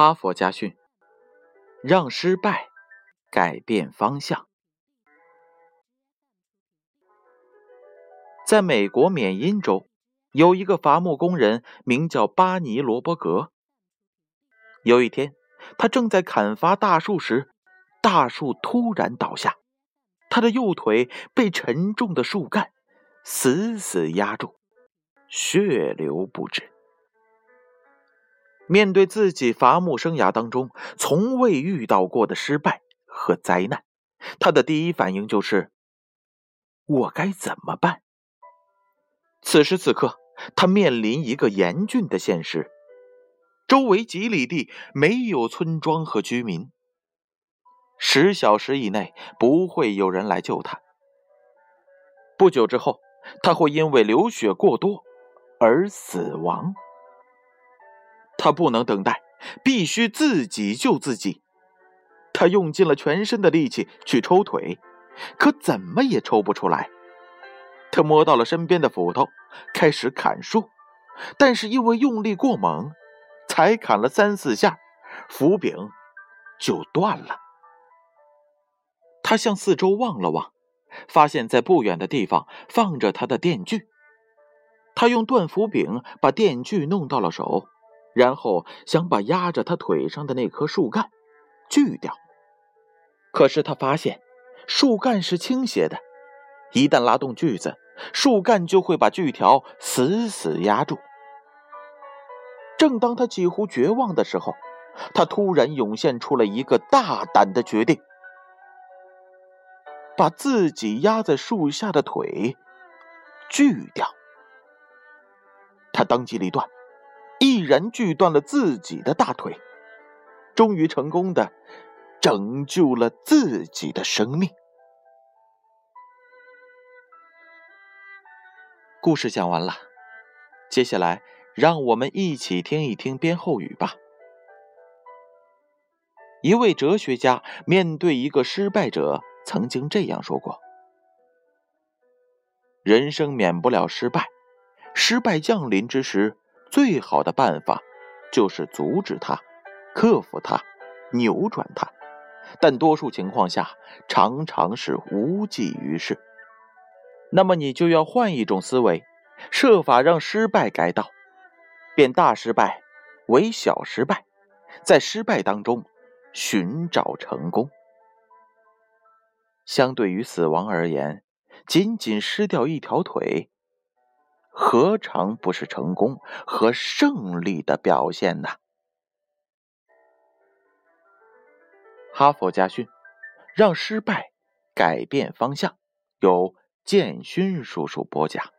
哈佛家训：让失败改变方向。在美国缅因州，有一个伐木工人，名叫巴尼罗伯格。有一天，他正在砍伐大树时，大树突然倒下，他的右腿被沉重的树干死死压住，血流不止。面对自己伐木生涯当中从未遇到过的失败和灾难，他的第一反应就是：“我该怎么办？”此时此刻，他面临一个严峻的现实：周围几里地没有村庄和居民，十小时以内不会有人来救他。不久之后，他会因为流血过多而死亡。他不能等待，必须自己救自己。他用尽了全身的力气去抽腿，可怎么也抽不出来。他摸到了身边的斧头，开始砍树，但是因为用力过猛，才砍了三四下，斧柄就断了。他向四周望了望，发现在不远的地方放着他的电锯。他用断斧柄把电锯弄到了手。然后想把压着他腿上的那棵树干锯掉，可是他发现树干是倾斜的，一旦拉动锯子，树干就会把锯条死死压住。正当他几乎绝望的时候，他突然涌现出了一个大胆的决定：把自己压在树下的腿锯掉。他当机立断。然锯断了自己的大腿，终于成功的拯救了自己的生命。故事讲完了，接下来让我们一起听一听编后语吧。一位哲学家面对一个失败者，曾经这样说过：“人生免不了失败，失败降临之时。”最好的办法就是阻止它、克服它、扭转它，但多数情况下常常是无济于事。那么你就要换一种思维，设法让失败改道，变大失败为小失败，在失败当中寻找成功。相对于死亡而言，仅仅失掉一条腿。何尝不是成功和胜利的表现呢？哈佛家训，让失败改变方向，由建勋叔叔播讲。